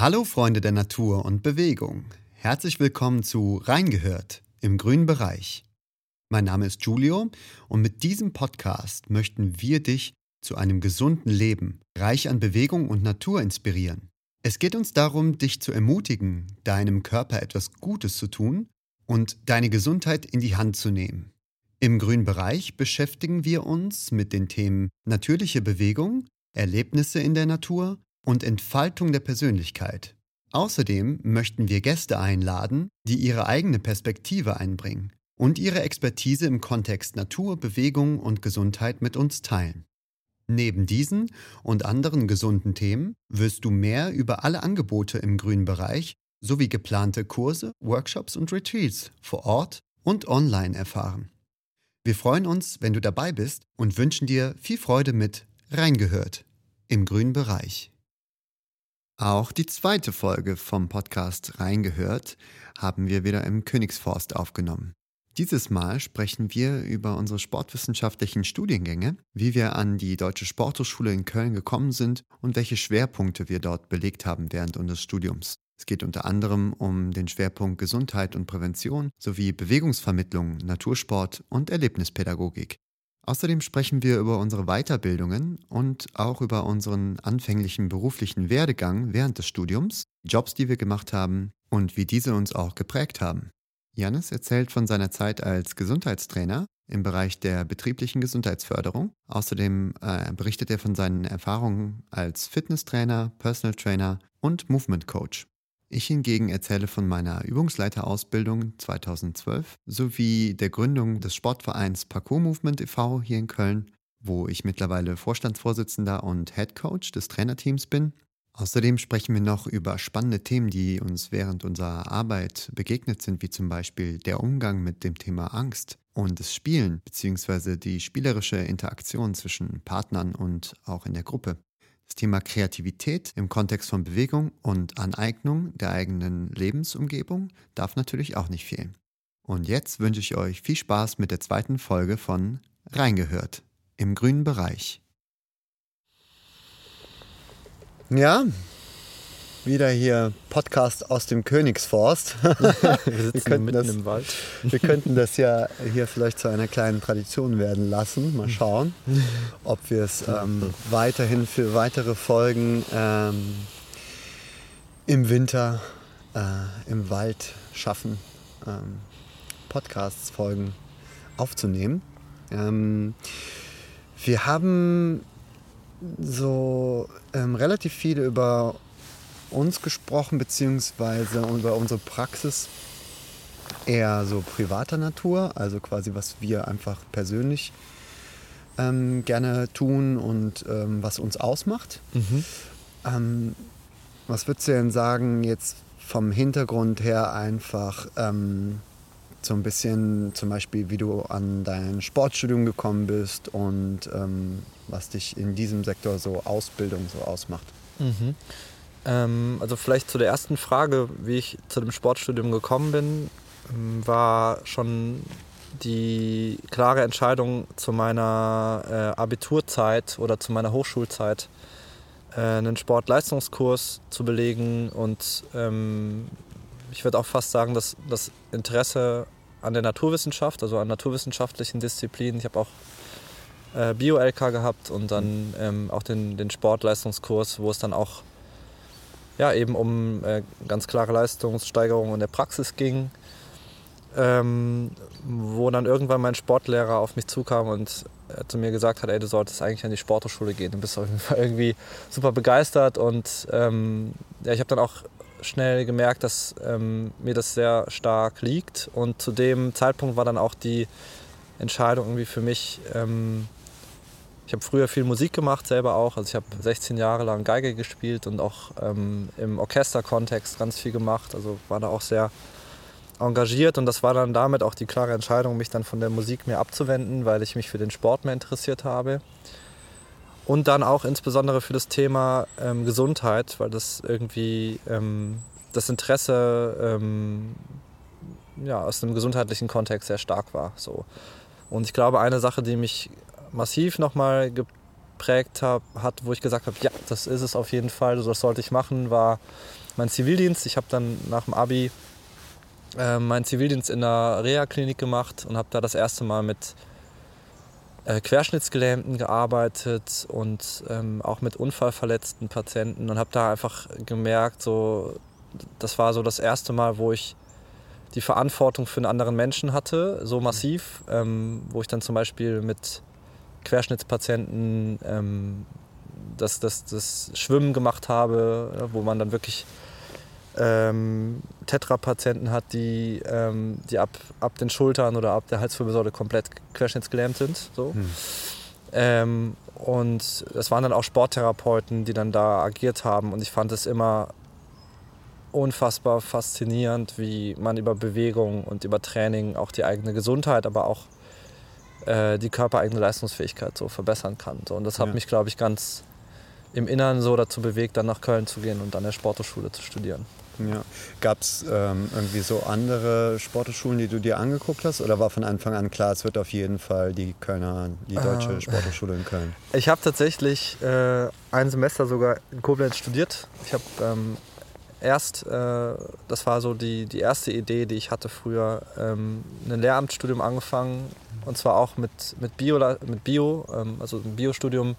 Hallo Freunde der Natur und Bewegung. Herzlich willkommen zu Reingehört im grünen Bereich. Mein Name ist Julio und mit diesem Podcast möchten wir dich zu einem gesunden Leben, reich an Bewegung und Natur inspirieren. Es geht uns darum, dich zu ermutigen, deinem Körper etwas Gutes zu tun und deine Gesundheit in die Hand zu nehmen. Im grünen Bereich beschäftigen wir uns mit den Themen natürliche Bewegung, Erlebnisse in der Natur und Entfaltung der Persönlichkeit. Außerdem möchten wir Gäste einladen, die ihre eigene Perspektive einbringen und ihre Expertise im Kontext Natur, Bewegung und Gesundheit mit uns teilen. Neben diesen und anderen gesunden Themen wirst du mehr über alle Angebote im grünen Bereich sowie geplante Kurse, Workshops und Retreats vor Ort und online erfahren. Wir freuen uns, wenn du dabei bist und wünschen dir viel Freude mit Reingehört im grünen Bereich. Auch die zweite Folge vom Podcast Reingehört haben wir wieder im Königsforst aufgenommen. Dieses Mal sprechen wir über unsere sportwissenschaftlichen Studiengänge, wie wir an die Deutsche Sporthochschule in Köln gekommen sind und welche Schwerpunkte wir dort belegt haben während unseres Studiums. Es geht unter anderem um den Schwerpunkt Gesundheit und Prävention sowie Bewegungsvermittlung, Natursport und Erlebnispädagogik. Außerdem sprechen wir über unsere Weiterbildungen und auch über unseren anfänglichen beruflichen Werdegang während des Studiums, Jobs, die wir gemacht haben und wie diese uns auch geprägt haben. Janis erzählt von seiner Zeit als Gesundheitstrainer im Bereich der betrieblichen Gesundheitsförderung. Außerdem äh, berichtet er von seinen Erfahrungen als Fitnesstrainer, Personal Trainer und Movement Coach. Ich hingegen erzähle von meiner Übungsleiterausbildung 2012 sowie der Gründung des Sportvereins Parkour Movement e.V. hier in Köln, wo ich mittlerweile Vorstandsvorsitzender und Head Coach des Trainerteams bin. Außerdem sprechen wir noch über spannende Themen, die uns während unserer Arbeit begegnet sind, wie zum Beispiel der Umgang mit dem Thema Angst und das Spielen bzw. die spielerische Interaktion zwischen Partnern und auch in der Gruppe. Das Thema Kreativität im Kontext von Bewegung und Aneignung der eigenen Lebensumgebung darf natürlich auch nicht fehlen. Und jetzt wünsche ich euch viel Spaß mit der zweiten Folge von Reingehört im grünen Bereich. Ja, wieder hier Podcast aus dem Königsforst. Wir mitten das, im Wald. Wir könnten das ja hier vielleicht zu einer kleinen Tradition werden lassen. Mal schauen, ob wir es ähm, weiterhin für weitere Folgen ähm, im Winter äh, im Wald schaffen, ähm, Podcasts-Folgen aufzunehmen. Ähm, wir haben so ähm, relativ viel über uns gesprochen, beziehungsweise über unsere Praxis eher so privater Natur, also quasi was wir einfach persönlich ähm, gerne tun und ähm, was uns ausmacht. Mhm. Ähm, was würdest du denn sagen, jetzt vom Hintergrund her einfach ähm, so ein bisschen zum Beispiel, wie du an dein Sportstudium gekommen bist und ähm, was dich in diesem Sektor so Ausbildung so ausmacht? Mhm. Ähm, also vielleicht zu der ersten Frage, wie ich zu dem Sportstudium gekommen bin, ähm, war schon die klare Entscheidung zu meiner äh, Abiturzeit oder zu meiner Hochschulzeit äh, einen Sportleistungskurs zu belegen und ähm, ich würde auch fast sagen, dass das Interesse an der Naturwissenschaft, also an naturwissenschaftlichen Disziplinen, ich habe auch äh, Bio-LK gehabt und dann ähm, auch den, den Sportleistungskurs, wo es dann auch ja, eben um äh, ganz klare Leistungssteigerung in der Praxis ging, ähm, wo dann irgendwann mein Sportlehrer auf mich zukam und äh, zu mir gesagt hat, ey, du solltest eigentlich an die Sporthochschule gehen. Du bist auf jeden Fall irgendwie super begeistert und ähm, ja, ich habe dann auch schnell gemerkt, dass ähm, mir das sehr stark liegt und zu dem Zeitpunkt war dann auch die Entscheidung irgendwie für mich, ähm, ich habe früher viel Musik gemacht, selber auch. Also ich habe 16 Jahre lang Geige gespielt und auch ähm, im Orchesterkontext ganz viel gemacht. Also war da auch sehr engagiert und das war dann damit auch die klare Entscheidung, mich dann von der Musik mehr abzuwenden, weil ich mich für den Sport mehr interessiert habe. Und dann auch insbesondere für das Thema ähm, Gesundheit, weil das irgendwie ähm, das Interesse ähm, ja, aus einem gesundheitlichen Kontext sehr stark war. So. Und ich glaube, eine Sache, die mich massiv nochmal geprägt hab, hat, wo ich gesagt habe, ja, das ist es auf jeden Fall, das sollte ich machen, war mein Zivildienst. Ich habe dann nach dem Abi äh, meinen Zivildienst in der Reha-Klinik gemacht und habe da das erste Mal mit äh, Querschnittsgelähmten gearbeitet und ähm, auch mit unfallverletzten Patienten und habe da einfach gemerkt, so das war so das erste Mal, wo ich die Verantwortung für einen anderen Menschen hatte, so massiv, ähm, wo ich dann zum Beispiel mit Querschnittspatienten ähm, das, das, das Schwimmen gemacht habe, wo man dann wirklich ähm, Tetra-Patienten hat, die, ähm, die ab, ab den Schultern oder ab der Halswirbelsäule komplett querschnittsgelähmt sind. So. Hm. Ähm, und das waren dann auch Sporttherapeuten, die dann da agiert haben. Und ich fand es immer unfassbar faszinierend, wie man über Bewegung und über Training auch die eigene Gesundheit, aber auch äh, die körpereigene Leistungsfähigkeit so verbessern kann. So, und das hat ja. mich, glaube ich, ganz im Inneren so dazu bewegt, dann nach Köln zu gehen und an der Sporthochschule zu studieren. Ja. Gab es ähm, irgendwie so andere Sporthochschulen, die du dir angeguckt hast? Oder war von Anfang an klar, es wird auf jeden Fall die Kölner, die deutsche äh, Sporthochschule in Köln? Ich habe tatsächlich äh, ein Semester sogar in Koblenz studiert. Ich habe ähm, erst, äh, das war so die, die erste Idee, die ich hatte früher, ähm, ein Lehramtsstudium angefangen. Und zwar auch mit, mit Bio, mit Bio ähm, also ein Biostudium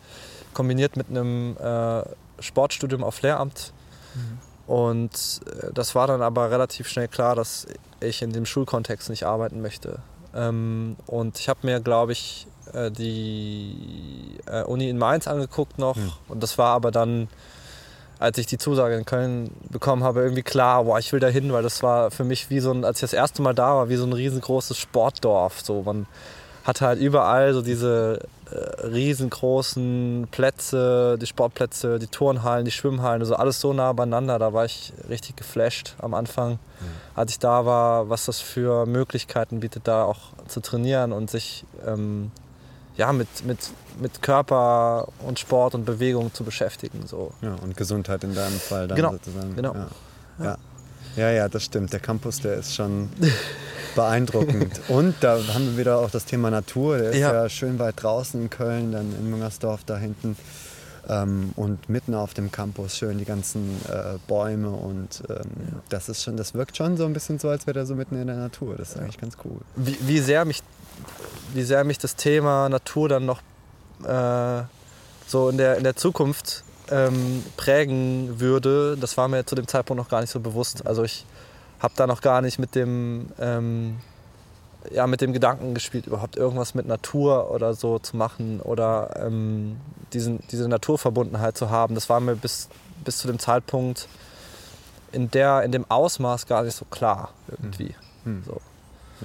kombiniert mit einem äh, Sportstudium auf Lehramt. Mhm. Und äh, das war dann aber relativ schnell klar, dass ich in dem Schulkontext nicht arbeiten möchte. Ähm, und ich habe mir, glaube ich, äh, die äh, Uni in Mainz angeguckt noch. Mhm. Und das war aber dann, als ich die Zusage in Köln bekommen habe, irgendwie klar, boah, ich will da hin, weil das war für mich wie so ein, als ich das erste Mal da war, wie so ein riesengroßes Sportdorf. So, man hatte halt überall so diese äh, riesengroßen Plätze, die Sportplätze, die Turnhallen, die Schwimmhallen, also alles so nah beieinander. Da war ich richtig geflasht am Anfang, mhm. als ich da war, was das für Möglichkeiten bietet, da auch zu trainieren und sich ähm, ja, mit, mit, mit Körper und Sport und Bewegung zu beschäftigen. So. Ja, und Gesundheit in deinem Fall dann genau. sozusagen. Genau. Ja. ja. Ja, ja, das stimmt. Der Campus, der ist schon beeindruckend. Und da haben wir wieder auch das Thema Natur. Der ist ja, ja schön weit draußen in Köln, dann in Müngersdorf da hinten. Ähm, und mitten auf dem Campus schön die ganzen äh, Bäume und ähm, ja. das ist schon, das wirkt schon so ein bisschen so, als wäre der so mitten in der Natur. Das ist eigentlich ganz cool. Wie, wie, sehr mich, wie sehr mich das Thema Natur dann noch äh, so in der, in der Zukunft ähm, prägen würde, das war mir zu dem Zeitpunkt noch gar nicht so bewusst. Also ich habe da noch gar nicht mit dem, ähm, ja, mit dem Gedanken gespielt, überhaupt irgendwas mit Natur oder so zu machen oder ähm, diesen, diese Naturverbundenheit zu haben. Das war mir bis, bis zu dem Zeitpunkt in, der, in dem Ausmaß gar nicht so klar irgendwie. Mhm. So.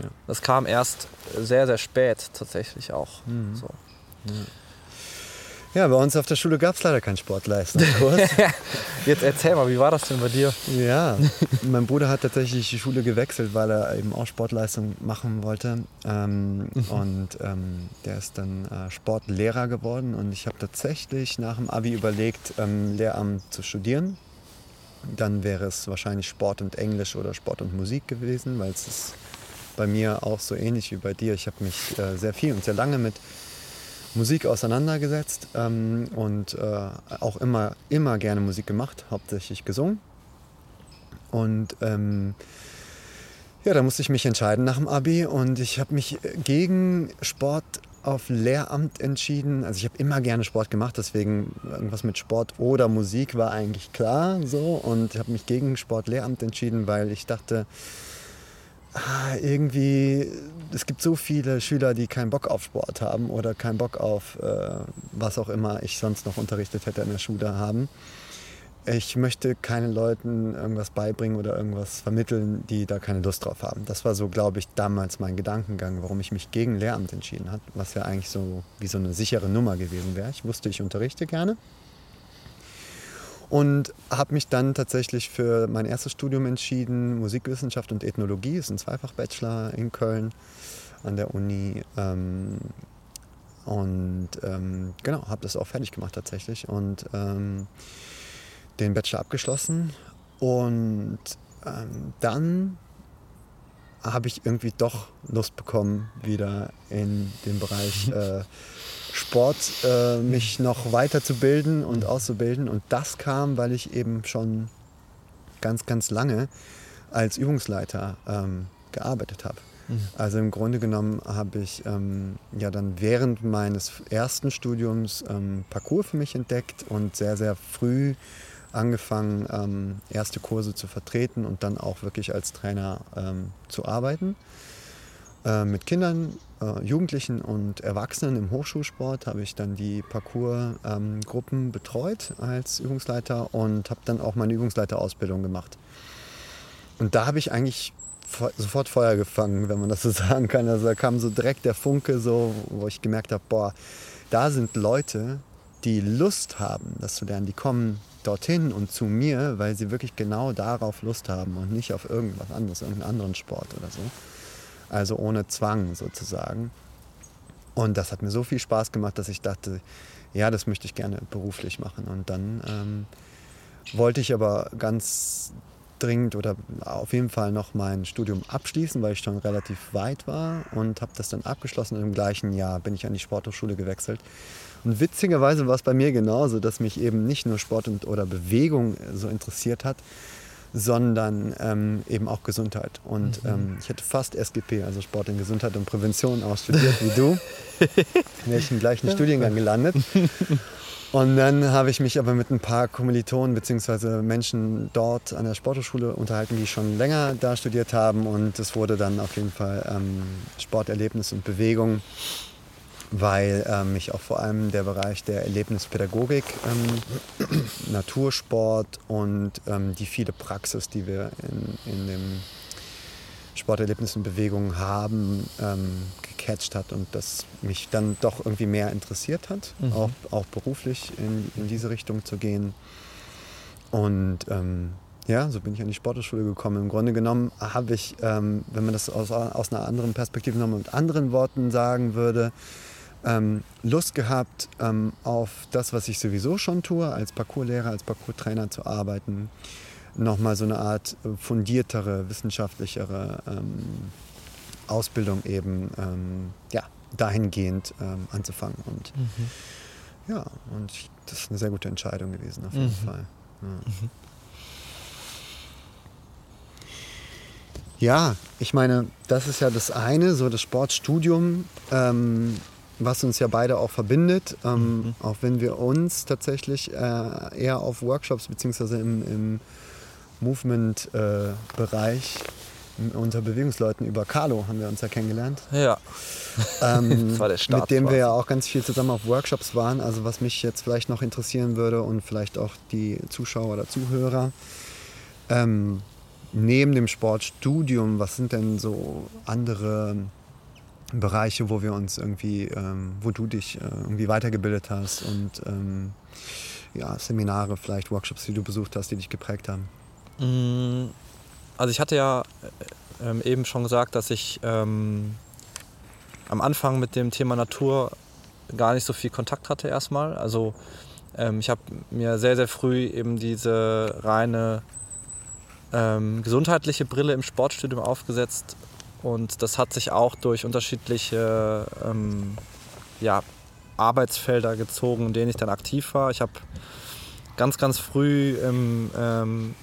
Ja. Das kam erst sehr, sehr spät tatsächlich auch. Mhm. So. Ja. Ja, bei uns auf der Schule gab es leider keinen Sportleistungskurs. Jetzt erzähl mal, wie war das denn bei dir? Ja, mein Bruder hat tatsächlich die Schule gewechselt, weil er eben auch Sportleistung machen wollte. Ähm, mhm. Und ähm, der ist dann äh, Sportlehrer geworden. Und ich habe tatsächlich nach dem Abi überlegt, ähm, Lehramt zu studieren. Dann wäre es wahrscheinlich Sport und Englisch oder Sport und Musik gewesen, weil es ist bei mir auch so ähnlich wie bei dir. Ich habe mich äh, sehr viel und sehr lange mit Musik auseinandergesetzt ähm, und äh, auch immer, immer gerne Musik gemacht, hauptsächlich gesungen. Und ähm, ja, da musste ich mich entscheiden nach dem Abi und ich habe mich gegen Sport auf Lehramt entschieden. Also ich habe immer gerne Sport gemacht, deswegen irgendwas mit Sport oder Musik war eigentlich klar so und ich habe mich gegen Sport-Lehramt entschieden, weil ich dachte, irgendwie, es gibt so viele Schüler, die keinen Bock auf Sport haben oder keinen Bock auf äh, was auch immer ich sonst noch unterrichtet hätte in der Schule haben. Ich möchte keinen Leuten irgendwas beibringen oder irgendwas vermitteln, die da keine Lust drauf haben. Das war so, glaube ich, damals mein Gedankengang, warum ich mich gegen Lehramt entschieden habe, was ja eigentlich so wie so eine sichere Nummer gewesen wäre. Ich wusste, ich unterrichte gerne und habe mich dann tatsächlich für mein erstes Studium entschieden, Musikwissenschaft und Ethnologie, ist ein Zweifach-Bachelor in Köln an der Uni. Ähm, und ähm, genau, habe das auch fertig gemacht tatsächlich und ähm, den Bachelor abgeschlossen. Und ähm, dann habe ich irgendwie doch Lust bekommen, wieder in dem Bereich äh, Sport äh, mich noch weiterzubilden und auszubilden. Und das kam, weil ich eben schon ganz, ganz lange als Übungsleiter ähm, gearbeitet habe. Mhm. Also im Grunde genommen habe ich ähm, ja dann während meines ersten Studiums ähm, Parcours für mich entdeckt und sehr, sehr früh angefangen, ähm, erste Kurse zu vertreten und dann auch wirklich als Trainer ähm, zu arbeiten. Äh, mit Kindern, äh, Jugendlichen und Erwachsenen im Hochschulsport habe ich dann die Parcoursgruppen ähm, betreut als Übungsleiter und habe dann auch meine Übungsleiterausbildung gemacht. Und da habe ich eigentlich sofort Feuer gefangen, wenn man das so sagen kann. Also da kam so direkt der Funke, so, wo ich gemerkt habe, boah, da sind Leute, die Lust haben, das zu lernen. Die kommen dorthin und zu mir, weil sie wirklich genau darauf Lust haben und nicht auf irgendwas anderes, irgendeinen anderen Sport oder so also ohne Zwang sozusagen. Und das hat mir so viel Spaß gemacht, dass ich dachte, ja, das möchte ich gerne beruflich machen. Und dann ähm, wollte ich aber ganz dringend oder auf jeden Fall noch mein Studium abschließen, weil ich schon relativ weit war und habe das dann abgeschlossen. Und im gleichen Jahr bin ich an die Sporthochschule gewechselt. Und witzigerweise war es bei mir genauso, dass mich eben nicht nur Sport und, oder Bewegung so interessiert hat, sondern ähm, eben auch Gesundheit. Und mhm. ähm, ich hätte fast SGP, also Sport in Gesundheit und Prävention, auch studiert wie du. Wäre ich im gleichen Studiengang gelandet. Und dann habe ich mich aber mit ein paar Kommilitonen bzw. Menschen dort an der Sporthochschule unterhalten, die schon länger da studiert haben. Und es wurde dann auf jeden Fall ähm, Sporterlebnis und Bewegung weil äh, mich auch vor allem der Bereich der Erlebnispädagogik, ähm, Natursport und ähm, die viele Praxis, die wir in, in dem Sporterlebnis und Bewegung haben, ähm, gecatcht hat und das mich dann doch irgendwie mehr interessiert hat, mhm. auch, auch beruflich in, in diese Richtung zu gehen. Und ähm, ja, so bin ich an die Sportschule gekommen. Im Grunde genommen habe ich, ähm, wenn man das aus, aus einer anderen Perspektive nochmal mit anderen Worten sagen würde, ähm, Lust gehabt, ähm, auf das, was ich sowieso schon tue, als Parcourslehrer, als Parcourstrainer zu arbeiten, nochmal so eine Art äh, fundiertere, wissenschaftlichere ähm, Ausbildung eben ähm, ja, dahingehend ähm, anzufangen. Und mhm. ja, und das ist eine sehr gute Entscheidung gewesen, auf jeden mhm. Fall. Ja. Mhm. Ja, ich meine, das ist ja das eine, so das Sportstudium ähm, was uns ja beide auch verbindet, ähm, mhm. auch wenn wir uns tatsächlich äh, eher auf Workshops bzw. im, im Movement-Bereich äh, unter Bewegungsleuten über Carlo haben wir uns ja kennengelernt. Ja. Ähm, das war der Start. Mit dem wir ja auch ganz viel zusammen auf Workshops waren. Also was mich jetzt vielleicht noch interessieren würde und vielleicht auch die Zuschauer oder Zuhörer. Ähm, neben dem Sportstudium, was sind denn so andere Bereiche, wo wir uns irgendwie, ähm, wo du dich äh, irgendwie weitergebildet hast und ähm, ja, Seminare, vielleicht Workshops, die du besucht hast, die dich geprägt haben? Mm, also ich hatte ja äh, ähm, eben schon gesagt, dass ich ähm, am Anfang mit dem Thema Natur gar nicht so viel Kontakt hatte erstmal. Also ähm, ich habe mir sehr, sehr früh eben diese reine ähm, gesundheitliche Brille im Sportstudium aufgesetzt und das hat sich auch durch unterschiedliche ähm, ja, Arbeitsfelder gezogen, in denen ich dann aktiv war. Ich habe ganz, ganz früh im, ähm,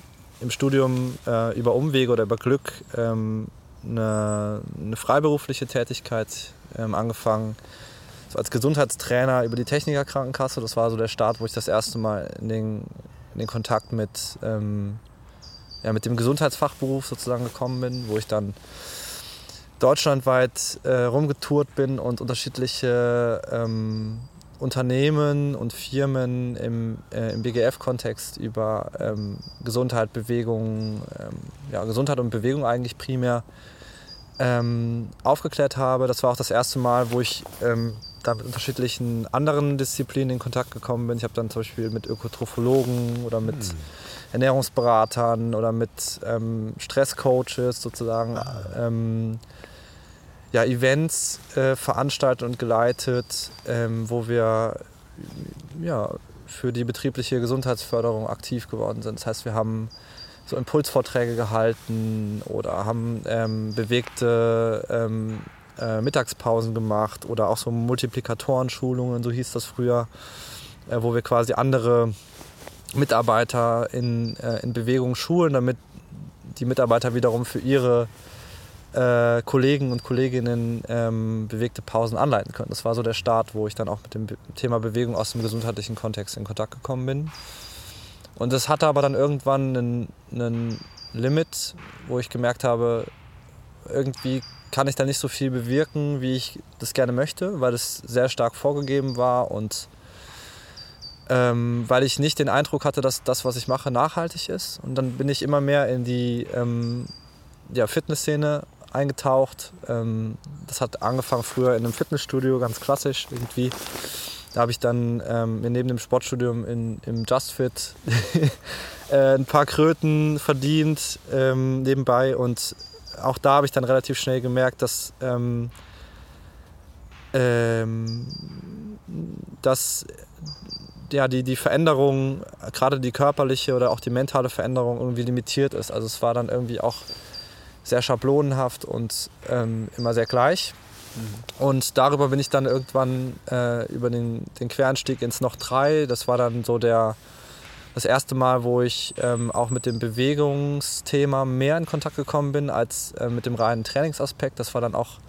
im Studium äh, über Umwege oder über Glück ähm, eine, eine, freiberufliche Tätigkeit ähm, angefangen. So als Gesundheitstrainer über die Technikerkrankenkasse. Das war so der Start, wo ich das erste Mal in den, in den Kontakt mit, ähm, ja, mit dem Gesundheitsfachberuf sozusagen gekommen bin, wo ich dann deutschlandweit äh, rumgetourt bin und unterschiedliche ähm, Unternehmen und Firmen im, äh, im BGF-Kontext über ähm, Gesundheit, Bewegung, ähm, ja, Gesundheit und Bewegung eigentlich primär ähm, aufgeklärt habe. Das war auch das erste Mal, wo ich ähm, da mit unterschiedlichen anderen Disziplinen in Kontakt gekommen bin. Ich habe dann zum Beispiel mit Ökotrophologen oder mit hm. Ernährungsberatern oder mit ähm, Stresscoaches sozusagen ah ja, Events äh, veranstaltet und geleitet, ähm, wo wir ja, für die betriebliche Gesundheitsförderung aktiv geworden sind. Das heißt, wir haben so Impulsvorträge gehalten oder haben ähm, bewegte ähm, äh, Mittagspausen gemacht oder auch so Multiplikatoren-Schulungen, so hieß das früher, äh, wo wir quasi andere Mitarbeiter in, äh, in Bewegung schulen, damit die Mitarbeiter wiederum für ihre äh, Kollegen und Kolleginnen ähm, bewegte Pausen anleiten können. Das war so der Start, wo ich dann auch mit dem Thema Bewegung aus dem gesundheitlichen Kontext in Kontakt gekommen bin. Und das hatte aber dann irgendwann einen Limit, wo ich gemerkt habe, irgendwie kann ich da nicht so viel bewirken, wie ich das gerne möchte, weil es sehr stark vorgegeben war und ähm, weil ich nicht den Eindruck hatte, dass das, was ich mache, nachhaltig ist. Und dann bin ich immer mehr in die ähm, ja, Fitnessszene eingetaucht. Ähm, das hat angefangen früher in einem Fitnessstudio, ganz klassisch irgendwie. Da habe ich dann ähm, neben dem Sportstudium in, im Just Fit äh, ein paar Kröten verdient ähm, nebenbei. Und auch da habe ich dann relativ schnell gemerkt, dass, ähm, ähm, dass ja, die, die Veränderung, gerade die körperliche oder auch die mentale Veränderung irgendwie limitiert ist. Also es war dann irgendwie auch sehr schablonenhaft und ähm, immer sehr gleich. Mhm. Und darüber bin ich dann irgendwann äh, über den, den Queranstieg ins Noch 3. Das war dann so der, das erste Mal, wo ich ähm, auch mit dem Bewegungsthema mehr in Kontakt gekommen bin als äh, mit dem reinen Trainingsaspekt. Das war dann auch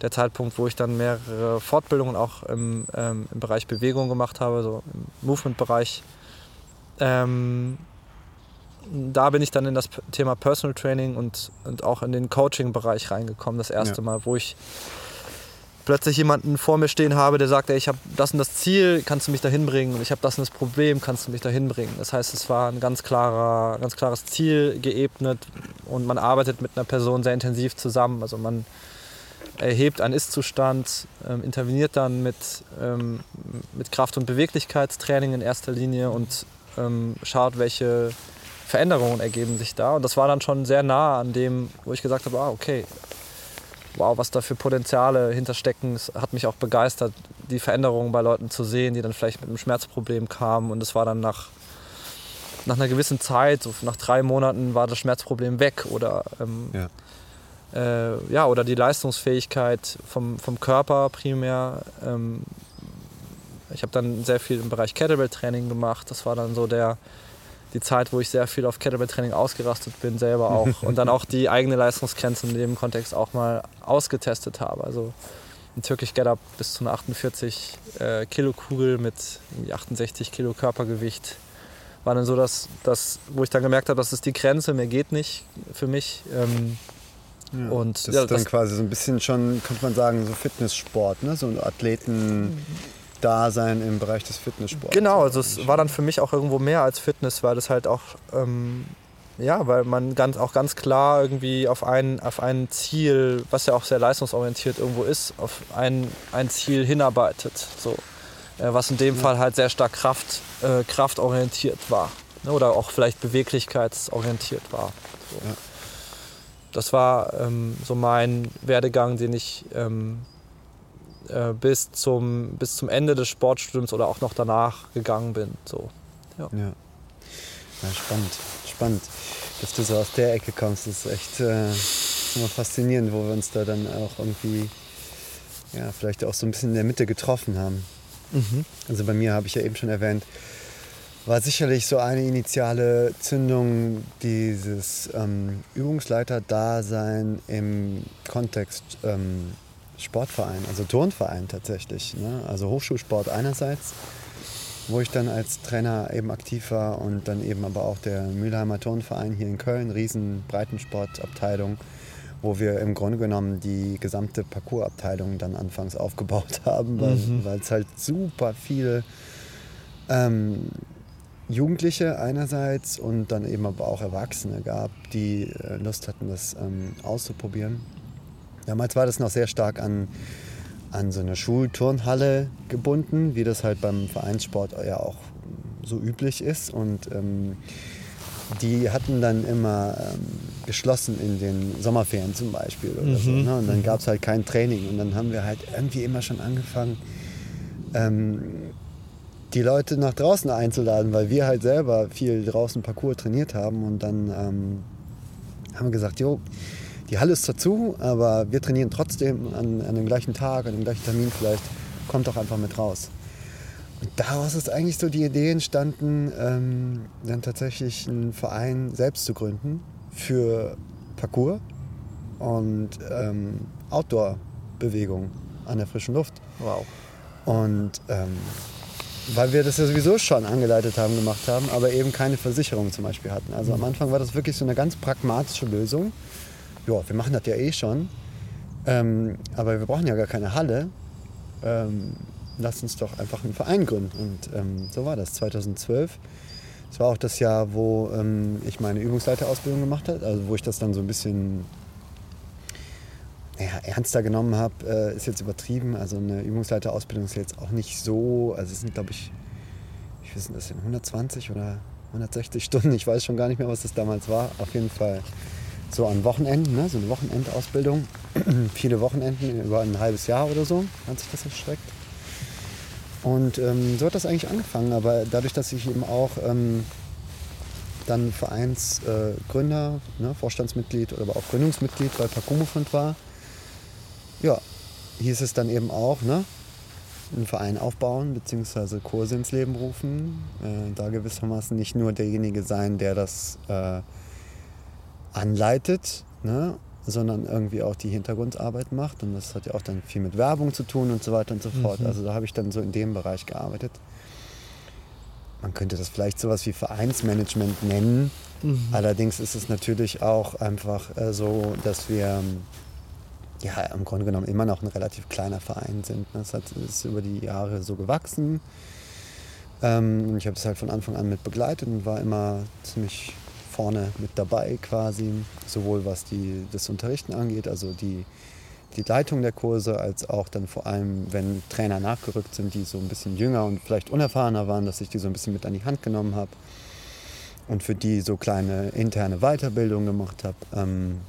der Zeitpunkt, wo ich dann mehrere Fortbildungen auch im, ähm, im Bereich Bewegung gemacht habe, so im Movement-Bereich. Ähm, da bin ich dann in das Thema Personal Training und, und auch in den Coaching-Bereich reingekommen, das erste ja. Mal, wo ich plötzlich jemanden vor mir stehen habe, der sagt, ey, ich habe das und das Ziel, kannst du mich dahin bringen? Und ich habe das und das Problem, kannst du mich dahin bringen? Das heißt, es war ein ganz, klarer, ganz klares Ziel geebnet und man arbeitet mit einer Person sehr intensiv zusammen. Also man erhebt einen Ist-Zustand, ähm, interveniert dann mit, ähm, mit Kraft- und Beweglichkeitstraining in erster Linie und ähm, schaut, welche Veränderungen ergeben sich da. Und das war dann schon sehr nah an dem, wo ich gesagt habe, ah, okay, wow, was da für Potenziale hinterstecken. Es hat mich auch begeistert, die Veränderungen bei Leuten zu sehen, die dann vielleicht mit einem Schmerzproblem kamen. Und es war dann nach, nach einer gewissen Zeit, so nach drei Monaten, war das Schmerzproblem weg. Oder ähm, ja äh, ja, oder die Leistungsfähigkeit vom, vom Körper primär. Ähm, ich habe dann sehr viel im Bereich Kettlebell-Training gemacht. Das war dann so der, die Zeit, wo ich sehr viel auf Kettlebell-Training ausgerastet bin, selber auch. Und dann auch die eigene Leistungsgrenze in dem Kontext auch mal ausgetestet habe. Also ein Türkisch Get-Up bis zu einer 48 äh, Kilo Kugel mit 68 Kilo Körpergewicht war dann so, dass, dass wo ich dann gemerkt habe, das ist die Grenze, mehr geht nicht für mich. Ähm, ja, und das ja, ist dann das quasi so ein bisschen schon, könnte man sagen, so Fitnesssport, ne? so ein Athleten-Dasein im Bereich des Fitnesssports. Genau, also es war dann für mich auch irgendwo mehr als Fitness, weil das halt auch, ähm, ja, weil man ganz, auch ganz klar irgendwie auf ein, auf ein Ziel, was ja auch sehr leistungsorientiert irgendwo ist, auf ein, ein Ziel hinarbeitet. So. Äh, was in dem ja. Fall halt sehr stark Kraft, äh, kraftorientiert war. Ne? Oder auch vielleicht beweglichkeitsorientiert war. So. Ja das war ähm, so mein Werdegang, den ich ähm, äh, bis, zum, bis zum Ende des Sportstudiums oder auch noch danach gegangen bin. So. Ja. ja. ja spannend, spannend, dass du so aus der Ecke kommst. Das ist echt äh, immer faszinierend, wo wir uns da dann auch irgendwie, ja, vielleicht auch so ein bisschen in der Mitte getroffen haben. Mhm. Also bei mir habe ich ja eben schon erwähnt, war sicherlich so eine initiale Zündung, dieses ähm, Übungsleiter-Dasein im Kontext ähm, Sportverein, also Turnverein tatsächlich. Ne? Also Hochschulsport einerseits, wo ich dann als Trainer eben aktiv war und dann eben aber auch der Mülheimer Turnverein hier in Köln, riesen Breitensportabteilung, wo wir im Grunde genommen die gesamte Parcoursabteilung dann anfangs aufgebaut haben, weil mhm. es halt super viele ähm, Jugendliche einerseits und dann eben aber auch Erwachsene gab, die äh, Lust hatten, das ähm, auszuprobieren. Damals war das noch sehr stark an, an so eine Schulturnhalle gebunden, wie das halt beim Vereinssport ja auch so üblich ist. Und ähm, die hatten dann immer ähm, geschlossen in den Sommerferien zum Beispiel oder mhm. so. Ne? Und dann mhm. gab es halt kein Training. Und dann haben wir halt irgendwie immer schon angefangen, ähm, die Leute nach draußen einzuladen, weil wir halt selber viel draußen Parcours trainiert haben und dann ähm, haben wir gesagt, jo, die Halle ist dazu, aber wir trainieren trotzdem an, an dem gleichen Tag, an dem gleichen Termin vielleicht, kommt doch einfach mit raus. Und daraus ist eigentlich so die Idee entstanden, ähm, dann tatsächlich einen Verein selbst zu gründen für Parcours und ähm, Outdoor-Bewegung an der frischen Luft. Wow. Und ähm, weil wir das ja sowieso schon angeleitet haben, gemacht haben, aber eben keine Versicherung zum Beispiel hatten. Also am Anfang war das wirklich so eine ganz pragmatische Lösung. Ja, wir machen das ja eh schon, ähm, aber wir brauchen ja gar keine Halle. Ähm, lass uns doch einfach einen Verein gründen. Und ähm, so war das 2012. Es war auch das Jahr, wo ähm, ich meine Übungsleiterausbildung gemacht habe, also wo ich das dann so ein bisschen naja, ernster genommen habe, äh, ist jetzt übertrieben. Also eine Übungsleiterausbildung ist jetzt auch nicht so, also es sind glaube ich, ich weiß nicht, das sind 120 oder 160 Stunden, ich weiß schon gar nicht mehr, was das damals war. Auf jeden Fall so an Wochenenden, ne? so eine Wochenendausbildung. Viele Wochenenden, über ein halbes Jahr oder so, hat sich das erstreckt. Und ähm, so hat das eigentlich angefangen. Aber dadurch, dass ich eben auch ähm, dann Vereinsgründer, äh, ne, Vorstandsmitglied oder aber auch Gründungsmitglied bei Parkourmofund war, ja, hieß es dann eben auch, ne, einen Verein aufbauen bzw. Kurse ins Leben rufen. Äh, da gewissermaßen nicht nur derjenige sein, der das äh, anleitet, ne, sondern irgendwie auch die Hintergrundarbeit macht. Und das hat ja auch dann viel mit Werbung zu tun und so weiter und so fort. Mhm. Also da habe ich dann so in dem Bereich gearbeitet. Man könnte das vielleicht sowas wie Vereinsmanagement nennen. Mhm. Allerdings ist es natürlich auch einfach äh, so, dass wir ja im Grunde genommen immer noch ein relativ kleiner Verein sind. Das hat, ist über die Jahre so gewachsen. Ähm, ich habe es halt von Anfang an mit begleitet und war immer ziemlich vorne mit dabei quasi, sowohl was die, das Unterrichten angeht, also die, die Leitung der Kurse, als auch dann vor allem, wenn Trainer nachgerückt sind, die so ein bisschen jünger und vielleicht unerfahrener waren, dass ich die so ein bisschen mit an die Hand genommen habe und für die so kleine interne Weiterbildung gemacht habe. Ähm,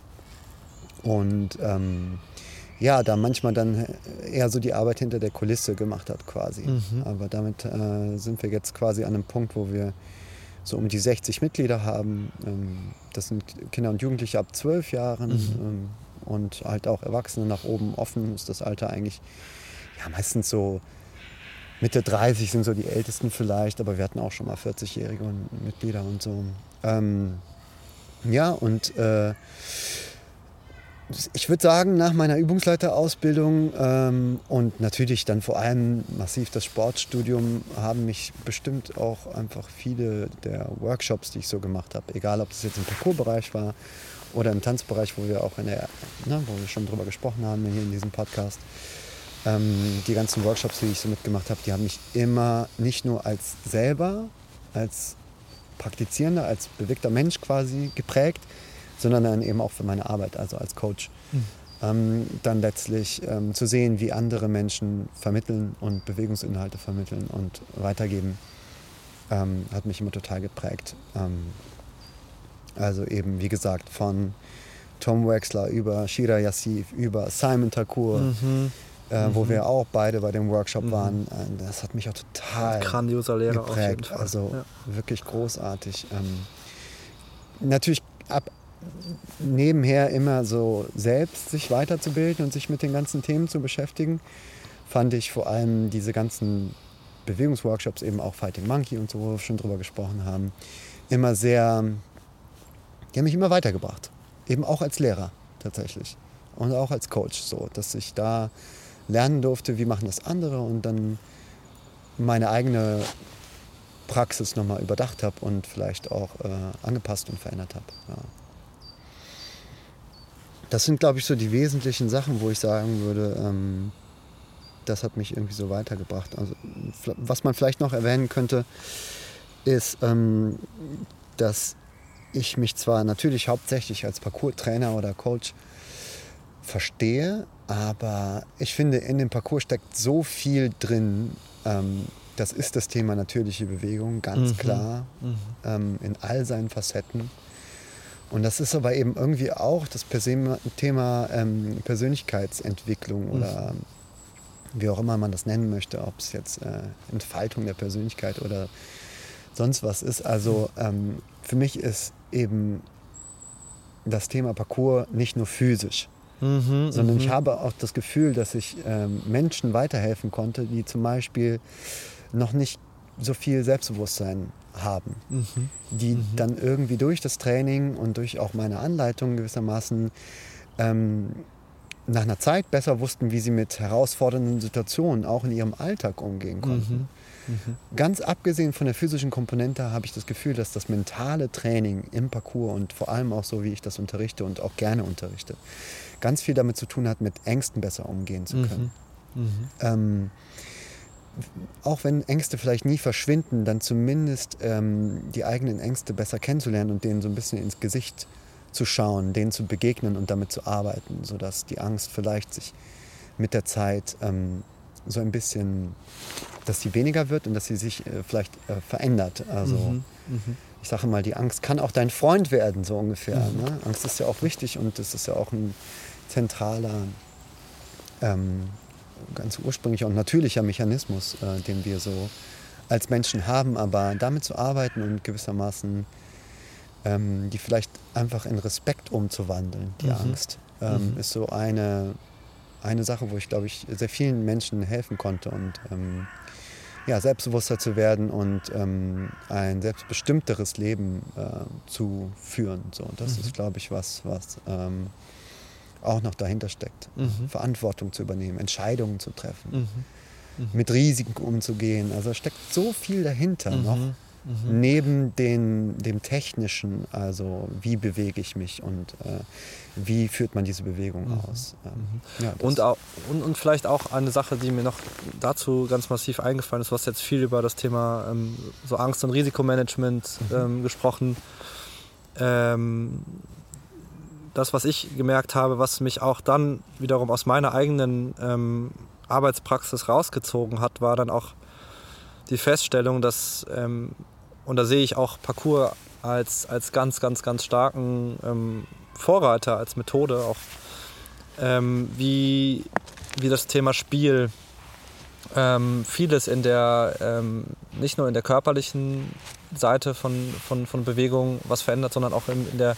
und ähm, ja, da manchmal dann eher so die Arbeit hinter der Kulisse gemacht hat quasi. Mhm. Aber damit äh, sind wir jetzt quasi an einem Punkt, wo wir so um die 60 Mitglieder haben. Ähm, das sind Kinder und Jugendliche ab 12 Jahren mhm. Ähm, und halt auch Erwachsene nach oben offen ist das Alter eigentlich ja, meistens so Mitte 30 sind so die Ältesten vielleicht, aber wir hatten auch schon mal 40-jährige Mitglieder und so. Ähm, ja, und äh, ich würde sagen, nach meiner Übungsleiterausbildung ähm, und natürlich dann vor allem massiv das Sportstudium haben mich bestimmt auch einfach viele der Workshops, die ich so gemacht habe, egal ob das jetzt im Parcoursbereich war oder im Tanzbereich, wo wir auch in der, ne, wo wir schon drüber gesprochen haben hier in diesem Podcast. Ähm, die ganzen Workshops, die ich so mitgemacht habe, die haben mich immer nicht nur als selber, als Praktizierender, als bewegter Mensch quasi geprägt, sondern dann eben auch für meine Arbeit, also als Coach. Mhm. Ähm, dann letztlich ähm, zu sehen, wie andere Menschen vermitteln und Bewegungsinhalte vermitteln und weitergeben, ähm, hat mich immer total geprägt. Ähm, also eben, wie gesagt, von Tom Wexler über Shira Yassif, über Simon Takur, mhm. Äh, mhm. wo wir auch beide bei dem Workshop mhm. waren. Äh, das hat mich auch total grandioser Lehrer geprägt. Also ja. wirklich großartig. Ähm, natürlich ab nebenher immer so selbst sich weiterzubilden und sich mit den ganzen Themen zu beschäftigen, fand ich vor allem diese ganzen Bewegungsworkshops, eben auch Fighting Monkey und so, wo wir schon drüber gesprochen haben, immer sehr, die haben mich immer weitergebracht. Eben auch als Lehrer tatsächlich und auch als Coach so, dass ich da lernen durfte, wie machen das andere und dann meine eigene Praxis nochmal überdacht habe und vielleicht auch äh, angepasst und verändert habe. Ja das sind, glaube ich, so die wesentlichen Sachen, wo ich sagen würde, ähm, das hat mich irgendwie so weitergebracht. Also, was man vielleicht noch erwähnen könnte, ist, ähm, dass ich mich zwar natürlich hauptsächlich als Parcours-Trainer oder Coach verstehe, aber ich finde, in dem Parcours steckt so viel drin. Ähm, das ist das Thema natürliche Bewegung, ganz mhm. klar, mhm. Ähm, in all seinen Facetten. Und das ist aber eben irgendwie auch das Thema ähm, Persönlichkeitsentwicklung mhm. oder wie auch immer man das nennen möchte, ob es jetzt äh, Entfaltung der Persönlichkeit oder sonst was ist. Also ähm, für mich ist eben das Thema Parcours nicht nur physisch, mhm, sondern ich mhm. habe auch das Gefühl, dass ich ähm, Menschen weiterhelfen konnte, die zum Beispiel noch nicht so viel Selbstbewusstsein haben, mhm. die mhm. dann irgendwie durch das Training und durch auch meine Anleitung gewissermaßen ähm, nach einer Zeit besser wussten, wie sie mit herausfordernden Situationen auch in ihrem Alltag umgehen konnten. Mhm. Mhm. Ganz abgesehen von der physischen Komponente habe ich das Gefühl, dass das mentale Training im Parcours und vor allem auch so, wie ich das unterrichte und auch gerne unterrichte, ganz viel damit zu tun hat, mit Ängsten besser umgehen zu können. Mhm. mhm. Ähm, auch wenn Ängste vielleicht nie verschwinden, dann zumindest ähm, die eigenen Ängste besser kennenzulernen und denen so ein bisschen ins Gesicht zu schauen, denen zu begegnen und damit zu arbeiten, sodass die Angst vielleicht sich mit der Zeit ähm, so ein bisschen, dass sie weniger wird und dass sie sich äh, vielleicht äh, verändert. Also mhm, mh. ich sage mal, die Angst kann auch dein Freund werden, so ungefähr. Mhm. Ne? Angst ist ja auch wichtig und es ist ja auch ein zentraler ähm, ganz ursprünglicher und natürlicher Mechanismus, äh, den wir so als Menschen haben, aber damit zu arbeiten und gewissermaßen ähm, die vielleicht einfach in Respekt umzuwandeln, die mhm. Angst, ähm, mhm. ist so eine, eine Sache, wo ich glaube ich sehr vielen Menschen helfen konnte und ähm, ja, selbstbewusster zu werden und ähm, ein selbstbestimmteres Leben äh, zu führen. So, das mhm. ist glaube ich was, was ähm, auch noch dahinter steckt. Mhm. Verantwortung zu übernehmen, Entscheidungen zu treffen, mhm. Mhm. mit Risiken umzugehen. Also steckt so viel dahinter mhm. noch. Mhm. Neben den, dem Technischen, also wie bewege ich mich und äh, wie führt man diese Bewegung mhm. aus. Ja, und, auch, und, und, vielleicht auch eine Sache, die mir noch dazu ganz massiv eingefallen ist, du hast jetzt viel über das Thema ähm, so Angst- und Risikomanagement ähm, gesprochen. Ähm, das, was ich gemerkt habe, was mich auch dann wiederum aus meiner eigenen ähm, Arbeitspraxis rausgezogen hat, war dann auch die Feststellung, dass, ähm, und da sehe ich auch Parcours als, als ganz, ganz, ganz starken ähm, Vorreiter, als Methode auch, ähm, wie, wie das Thema Spiel ähm, vieles in der, ähm, nicht nur in der körperlichen Seite von, von, von Bewegung was verändert, sondern auch in, in der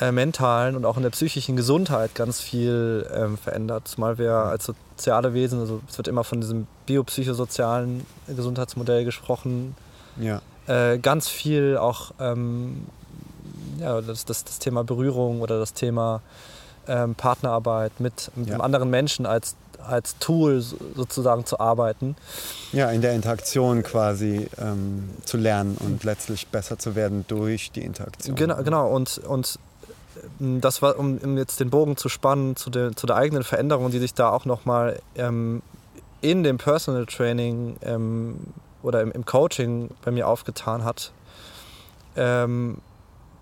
äh, mentalen und auch in der psychischen Gesundheit ganz viel ähm, verändert. Zumal wir als soziale Wesen, also es wird immer von diesem biopsychosozialen Gesundheitsmodell gesprochen, ja. äh, ganz viel auch ähm, ja, das, das, das, Thema Berührung oder das Thema ähm, Partnerarbeit mit, mit ja. einem anderen Menschen als als Tool sozusagen zu arbeiten. Ja, in der Interaktion quasi ähm, zu lernen und letztlich besser zu werden durch die Interaktion. Genau, genau. Und, und das war, um, jetzt den Bogen zu spannen zu der, zu der eigenen Veränderung, die sich da auch nochmal ähm, in dem Personal Training ähm, oder im, im, Coaching bei mir aufgetan hat, ähm,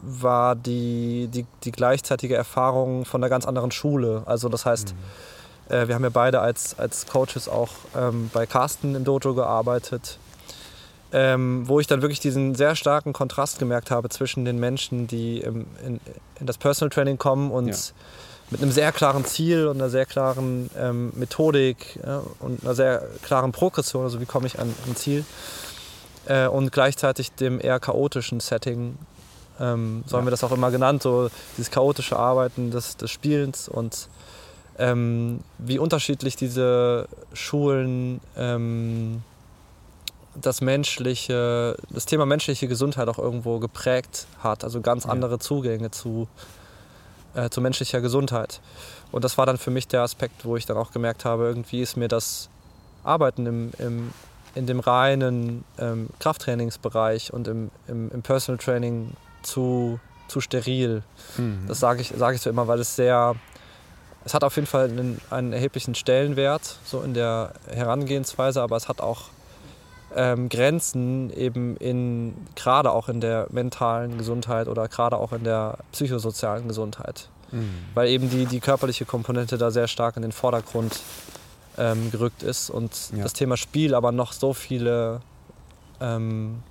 war die, die, die, gleichzeitige Erfahrung von einer ganz anderen Schule. Also das heißt, mhm. äh, wir haben ja beide als, als Coaches auch ähm, bei Carsten im Dojo gearbeitet ähm, wo ich dann wirklich diesen sehr starken Kontrast gemerkt habe zwischen den Menschen, die im, in, in, das Personal Training kommen und ja. mit einem sehr klaren Ziel und einer sehr klaren ähm, Methodik ja, und einer sehr klaren Progression, also wie komme ich an ein Ziel, äh, und gleichzeitig dem eher chaotischen Setting, ähm, so ja. haben wir das auch immer genannt, so dieses chaotische Arbeiten des, des Spielens und ähm, wie unterschiedlich diese Schulen ähm, das menschliche, das Thema menschliche Gesundheit auch irgendwo geprägt hat, also ganz andere Zugänge zu, äh, zu menschlicher Gesundheit. Und das war dann für mich der Aspekt, wo ich dann auch gemerkt habe, irgendwie ist mir das Arbeiten im, im, in dem reinen ähm, Krafttrainingsbereich und im, im, im, Personal Training zu, zu steril. Mhm. Das sage ich, sag ich so immer, weil es sehr, es hat auf jeden Fall einen, einen erheblichen Stellenwert so in der Herangehensweise, aber es hat auch ähm, Grenzen eben in gerade auch in der mentalen Gesundheit oder gerade auch in der psychosozialen Gesundheit. Mhm. Weil eben die, die körperliche Komponente da sehr stark in den Vordergrund ähm, gerückt ist und ja. das Thema Spiel aber noch so viele ähm,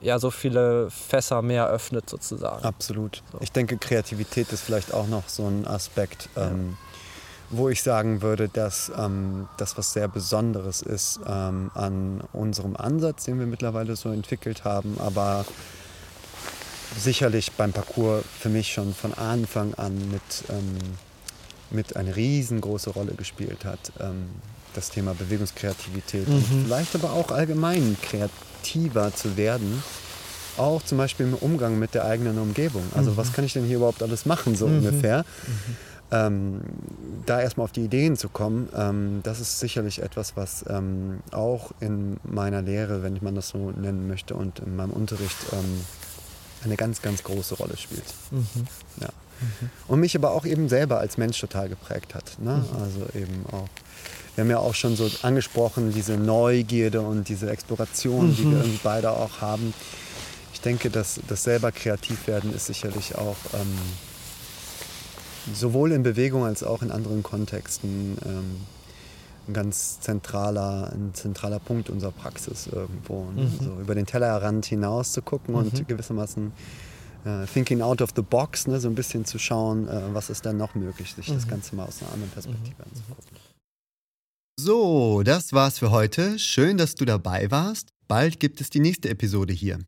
ja, so viele Fässer mehr öffnet sozusagen. Absolut. So. Ich denke, Kreativität ist vielleicht auch noch so ein Aspekt. Ja. Wo ich sagen würde, dass ähm, das was sehr Besonderes ist ähm, an unserem Ansatz, den wir mittlerweile so entwickelt haben, aber sicherlich beim Parcours für mich schon von Anfang an mit, ähm, mit eine riesengroße Rolle gespielt hat. Ähm, das Thema Bewegungskreativität mhm. und vielleicht aber auch allgemein kreativer zu werden. Auch zum Beispiel im Umgang mit der eigenen Umgebung. Also mhm. was kann ich denn hier überhaupt alles machen, so mhm. ungefähr. Mhm. Ähm, da erstmal auf die Ideen zu kommen, ähm, das ist sicherlich etwas, was ähm, auch in meiner Lehre, wenn man das so nennen möchte, und in meinem Unterricht ähm, eine ganz, ganz große Rolle spielt. Mhm. Ja. Mhm. Und mich aber auch eben selber als Mensch total geprägt hat. Ne? Mhm. Also eben auch. Wir haben ja auch schon so angesprochen, diese Neugierde und diese Exploration, die wir mhm. irgendwie beide auch haben. Ich denke, dass das selber kreativ werden ist sicherlich auch ähm, sowohl in Bewegung als auch in anderen Kontexten ähm, ein ganz zentraler, ein zentraler Punkt unserer Praxis irgendwo. Mhm. So über den Tellerrand hinaus zu gucken mhm. und gewissermaßen äh, thinking out of the box, ne? so ein bisschen zu schauen, äh, was ist denn noch möglich, sich mhm. das Ganze mal aus einer anderen Perspektive mhm. anzugucken. So, das war's für heute. Schön, dass du dabei warst. Bald gibt es die nächste Episode hier.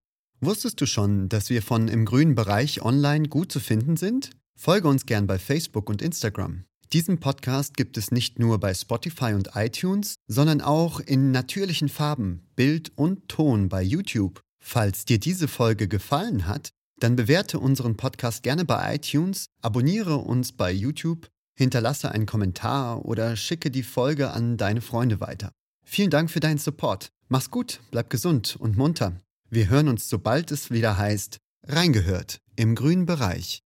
Wusstest du schon, dass wir von im grünen Bereich online gut zu finden sind? Folge uns gern bei Facebook und Instagram. Diesen Podcast gibt es nicht nur bei Spotify und iTunes, sondern auch in natürlichen Farben, Bild und Ton bei YouTube. Falls dir diese Folge gefallen hat, dann bewerte unseren Podcast gerne bei iTunes, abonniere uns bei YouTube, hinterlasse einen Kommentar oder schicke die Folge an deine Freunde weiter. Vielen Dank für deinen Support. Mach's gut, bleib gesund und munter. Wir hören uns, sobald es wieder heißt, reingehört im grünen Bereich.